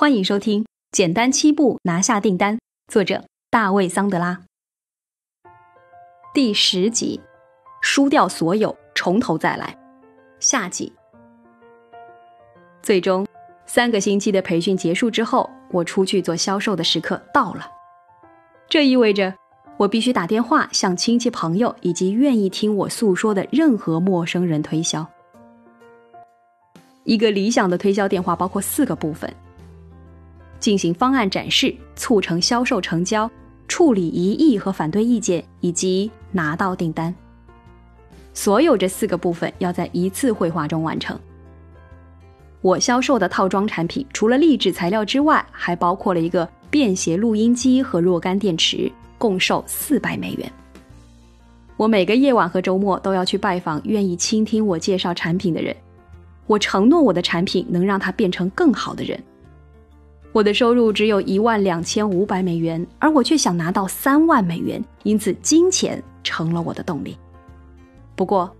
欢迎收听《简单七步拿下订单》，作者大卫·桑德拉。第十集：输掉所有，从头再来。下集。最终，三个星期的培训结束之后，我出去做销售的时刻到了。这意味着，我必须打电话向亲戚、朋友以及愿意听我诉说的任何陌生人推销。一个理想的推销电话包括四个部分。进行方案展示，促成销售成交，处理疑义和反对意见，以及拿到订单。所有这四个部分要在一次会话中完成。我销售的套装产品，除了励志材料之外，还包括了一个便携录音机和若干电池，共售四百美元。我每个夜晚和周末都要去拜访愿意倾听我介绍产品的人。我承诺我的产品能让他变成更好的人。我的收入只有一万两千五百美元，而我却想拿到三万美元，因此金钱成了我的动力。不过，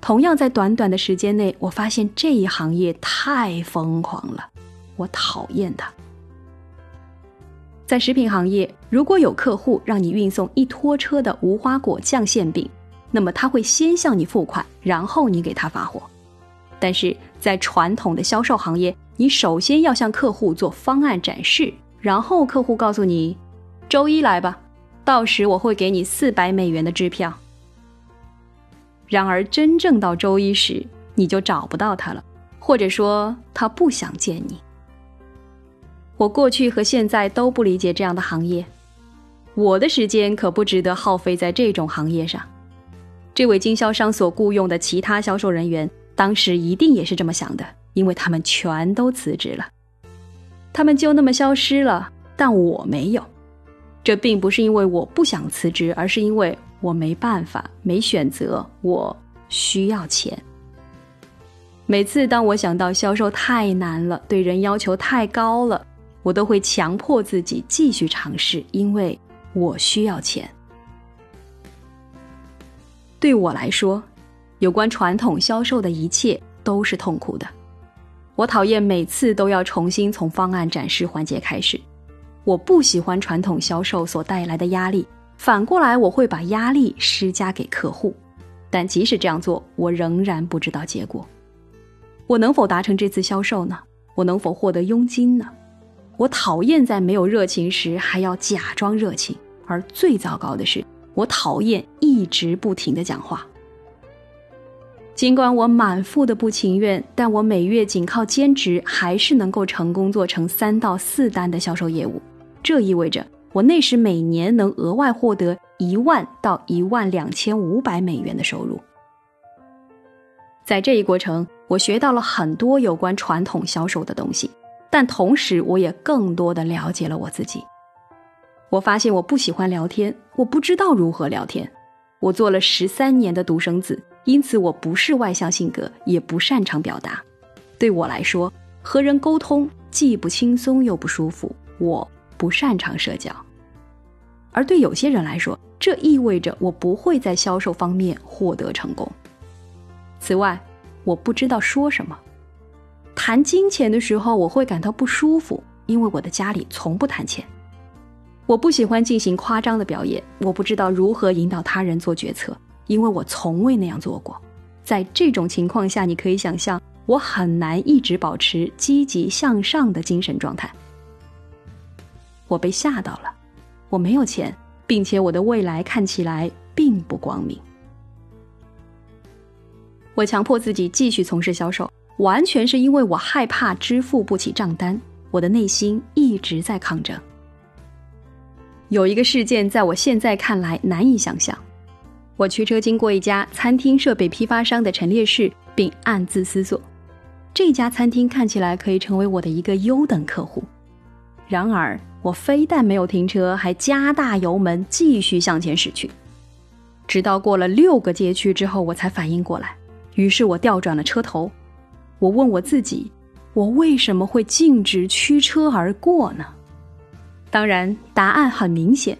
同样在短短的时间内，我发现这一行业太疯狂了，我讨厌它。在食品行业，如果有客户让你运送一拖车的无花果酱馅饼，那么他会先向你付款，然后你给他发货。但是在传统的销售行业，你首先要向客户做方案展示，然后客户告诉你：“周一来吧，到时我会给你四百美元的支票。”然而，真正到周一时，你就找不到他了，或者说他不想见你。我过去和现在都不理解这样的行业，我的时间可不值得耗费在这种行业上。这位经销商所雇佣的其他销售人员，当时一定也是这么想的。因为他们全都辞职了，他们就那么消失了，但我没有。这并不是因为我不想辞职，而是因为我没办法、没选择。我需要钱。每次当我想到销售太难了，对人要求太高了，我都会强迫自己继续尝试，因为我需要钱。对我来说，有关传统销售的一切都是痛苦的。我讨厌每次都要重新从方案展示环节开始，我不喜欢传统销售所带来的压力。反过来，我会把压力施加给客户，但即使这样做，我仍然不知道结果。我能否达成这次销售呢？我能否获得佣金呢？我讨厌在没有热情时还要假装热情，而最糟糕的是，我讨厌一直不停的讲话。尽管我满腹的不情愿，但我每月仅靠兼职还是能够成功做成三到四单的销售业务。这意味着我那时每年能额外获得一万到一万两千五百美元的收入。在这一过程，我学到了很多有关传统销售的东西，但同时我也更多的了解了我自己。我发现我不喜欢聊天，我不知道如何聊天。我做了十三年的独生子。因此，我不是外向性格，也不擅长表达。对我来说，和人沟通既不轻松又不舒服。我不擅长社交，而对有些人来说，这意味着我不会在销售方面获得成功。此外，我不知道说什么。谈金钱的时候，我会感到不舒服，因为我的家里从不谈钱。我不喜欢进行夸张的表演，我不知道如何引导他人做决策。因为我从未那样做过，在这种情况下，你可以想象我很难一直保持积极向上的精神状态。我被吓到了，我没有钱，并且我的未来看起来并不光明。我强迫自己继续从事销售，完全是因为我害怕支付不起账单。我的内心一直在抗争。有一个事件，在我现在看来难以想象。我驱车经过一家餐厅设备批发商的陈列室，并暗自思索：这家餐厅看起来可以成为我的一个优等客户。然而，我非但没有停车，还加大油门继续向前驶去。直到过了六个街区之后，我才反应过来。于是我调转了车头。我问我自己：我为什么会径直驱车而过呢？当然，答案很明显。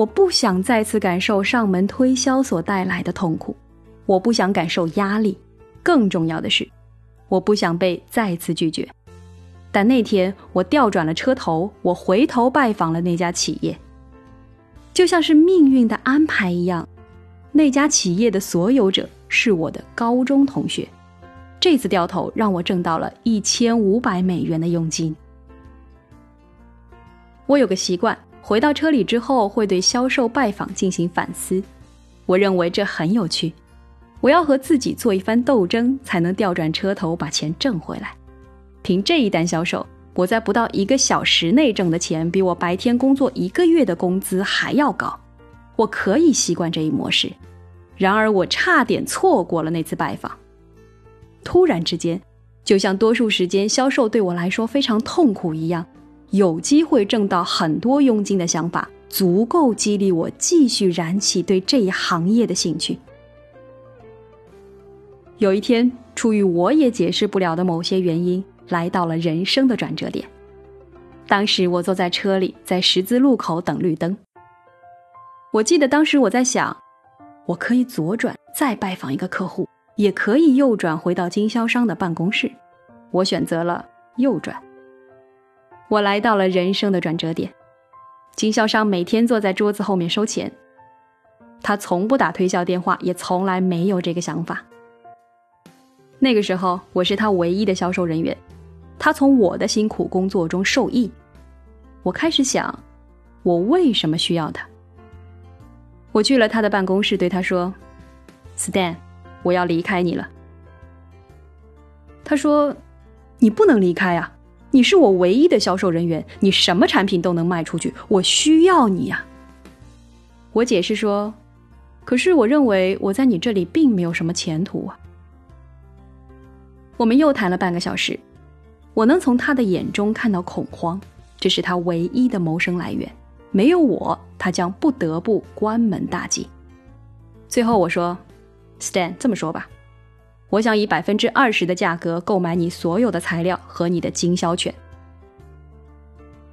我不想再次感受上门推销所带来的痛苦，我不想感受压力，更重要的是，我不想被再次拒绝。但那天我调转了车头，我回头拜访了那家企业，就像是命运的安排一样。那家企业的所有者是我的高中同学。这次掉头让我挣到了一千五百美元的佣金。我有个习惯，回到车里之后会对销售拜访进行反思。我认为这很有趣。我要和自己做一番斗争，才能调转车头把钱挣回来。凭这一单销售，我在不到一个小时内挣的钱，比我白天工作一个月的工资还要高。我可以习惯这一模式。然而，我差点错过了那次拜访。突然之间，就像多数时间销售对我来说非常痛苦一样，有机会挣到很多佣金的想法，足够激励我继续燃起对这一行业的兴趣。有一天，出于我也解释不了的某些原因，来到了人生的转折点。当时我坐在车里，在十字路口等绿灯。我记得当时我在想，我可以左转再拜访一个客户。也可以右转回到经销商的办公室，我选择了右转。我来到了人生的转折点。经销商每天坐在桌子后面收钱，他从不打推销电话，也从来没有这个想法。那个时候，我是他唯一的销售人员，他从我的辛苦工作中受益。我开始想，我为什么需要他？我去了他的办公室，对他说：“Stan。”我要离开你了。他说：“你不能离开啊！你是我唯一的销售人员，你什么产品都能卖出去，我需要你呀。”我解释说：“可是我认为我在你这里并没有什么前途啊。”我们又谈了半个小时，我能从他的眼中看到恐慌，这是他唯一的谋生来源。没有我，他将不得不关门大吉。最后我说。Stan，这么说吧，我想以百分之二十的价格购买你所有的材料和你的经销权。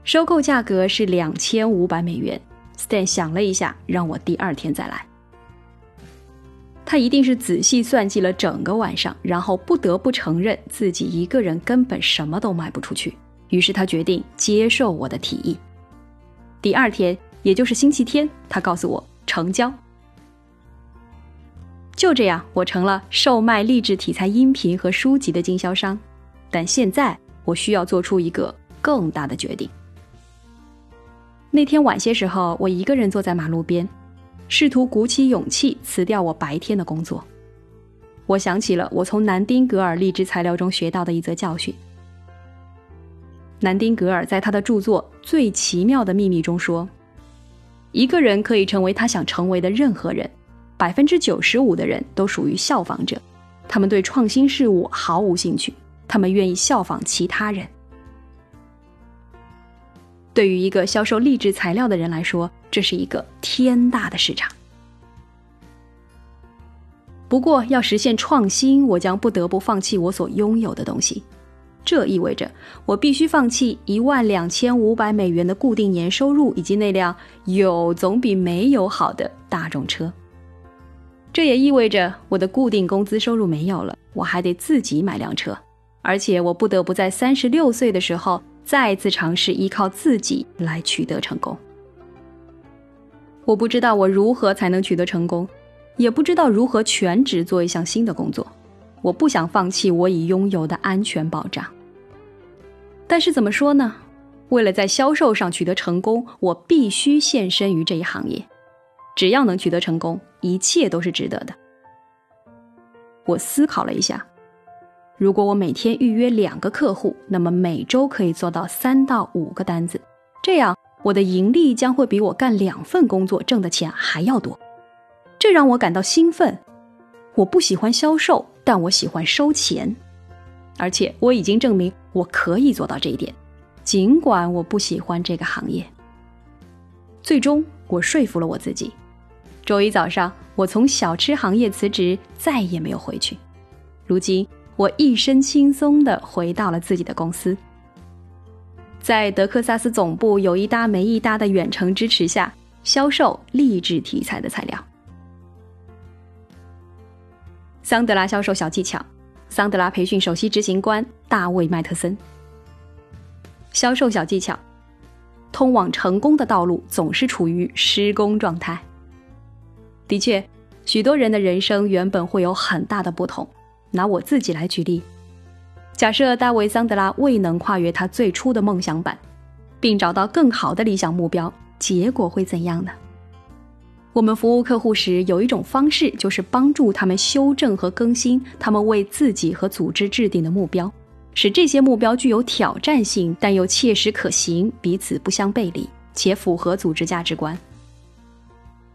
收购价格是两千五百美元。Stan 想了一下，让我第二天再来。他一定是仔细算计了整个晚上，然后不得不承认自己一个人根本什么都卖不出去。于是他决定接受我的提议。第二天，也就是星期天，他告诉我成交。就这样，我成了售卖励志题材音频和书籍的经销商。但现在，我需要做出一个更大的决定。那天晚些时候，我一个人坐在马路边，试图鼓起勇气辞掉我白天的工作。我想起了我从南丁格尔励志材料中学到的一则教训。南丁格尔在他的著作《最奇妙的秘密》中说：“一个人可以成为他想成为的任何人。”百分之九十五的人都属于效仿者，他们对创新事物毫无兴趣，他们愿意效仿其他人。对于一个销售励志材料的人来说，这是一个天大的市场。不过，要实现创新，我将不得不放弃我所拥有的东西，这意味着我必须放弃一万两千五百美元的固定年收入，以及那辆有总比没有好的大众车。这也意味着我的固定工资收入没有了，我还得自己买辆车，而且我不得不在三十六岁的时候再次尝试依靠自己来取得成功。我不知道我如何才能取得成功，也不知道如何全职做一项新的工作。我不想放弃我已拥有的安全保障。但是怎么说呢？为了在销售上取得成功，我必须献身于这一行业。只要能取得成功，一切都是值得的。我思考了一下，如果我每天预约两个客户，那么每周可以做到三到五个单子，这样我的盈利将会比我干两份工作挣的钱还要多。这让我感到兴奋。我不喜欢销售，但我喜欢收钱，而且我已经证明我可以做到这一点，尽管我不喜欢这个行业。最终，我说服了我自己。周一早上，我从小吃行业辞职，再也没有回去。如今，我一身轻松地回到了自己的公司，在德克萨斯总部有一搭没一搭的远程支持下，销售励志题材的材料。桑德拉销售小技巧，桑德拉培训首席执行官大卫·麦特森。销售小技巧：通往成功的道路总是处于施工状态。的确，许多人的人生原本会有很大的不同。拿我自己来举例，假设大卫·桑德拉未能跨越他最初的梦想版，并找到更好的理想目标，结果会怎样呢？我们服务客户时，有一种方式就是帮助他们修正和更新他们为自己和组织制定的目标。使这些目标具有挑战性，但又切实可行，彼此不相背离，且符合组织价值观。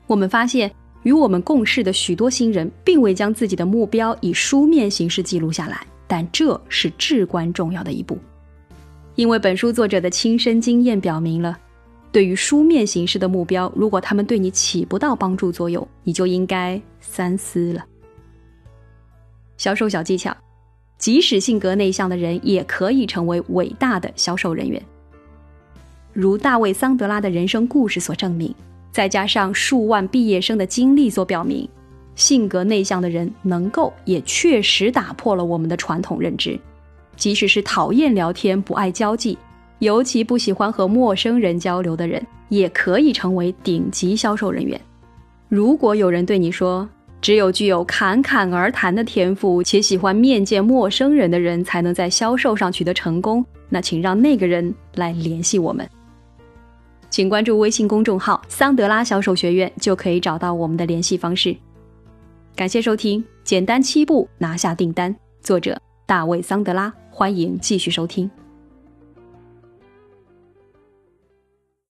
我们发现，与我们共事的许多新人，并未将自己的目标以书面形式记录下来，但这是至关重要的一步，因为本书作者的亲身经验表明了，对于书面形式的目标，如果他们对你起不到帮助作用，你就应该三思了。销售小技巧。即使性格内向的人，也可以成为伟大的销售人员。如大卫·桑德拉的人生故事所证明，再加上数万毕业生的经历所表明，性格内向的人能够，也确实打破了我们的传统认知。即使是讨厌聊天、不爱交际，尤其不喜欢和陌生人交流的人，也可以成为顶级销售人员。如果有人对你说，只有具有侃侃而谈的天赋且喜欢面见陌生人的人，才能在销售上取得成功。那请让那个人来联系我们，请关注微信公众号“桑德拉销售学院”，就可以找到我们的联系方式。感谢收听，简单七步拿下订单。作者：大卫·桑德拉。欢迎继续收听。